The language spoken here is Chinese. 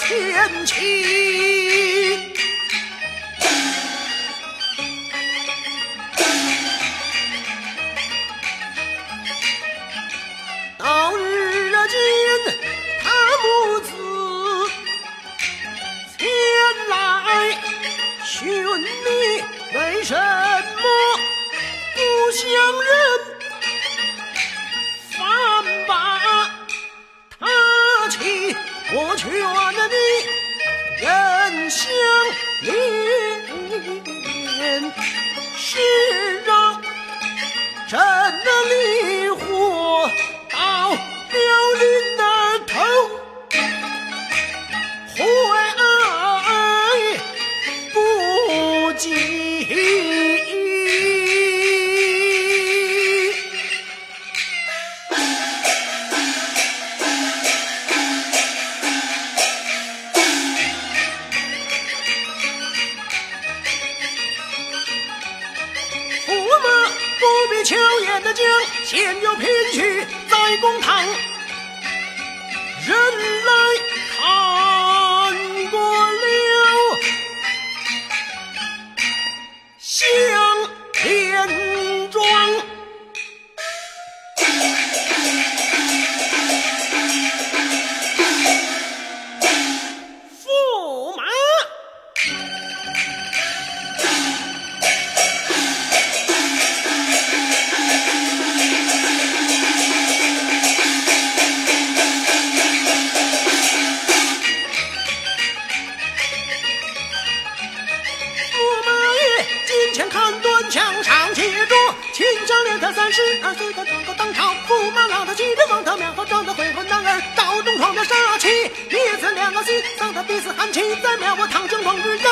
天晴。到日间，他母子前来寻你，为什么不相认？我劝你人相怜，是啊真的巧言的讲，现有聘去在公堂，人来看过了，看端墙上写着，秦将连他三十二岁的当个当朝，驸马郎他继着王他庙后撞得会婚男儿，赵中闯的杀气，灭子两个心，丧他第四寒气，在庙我唐将王日压。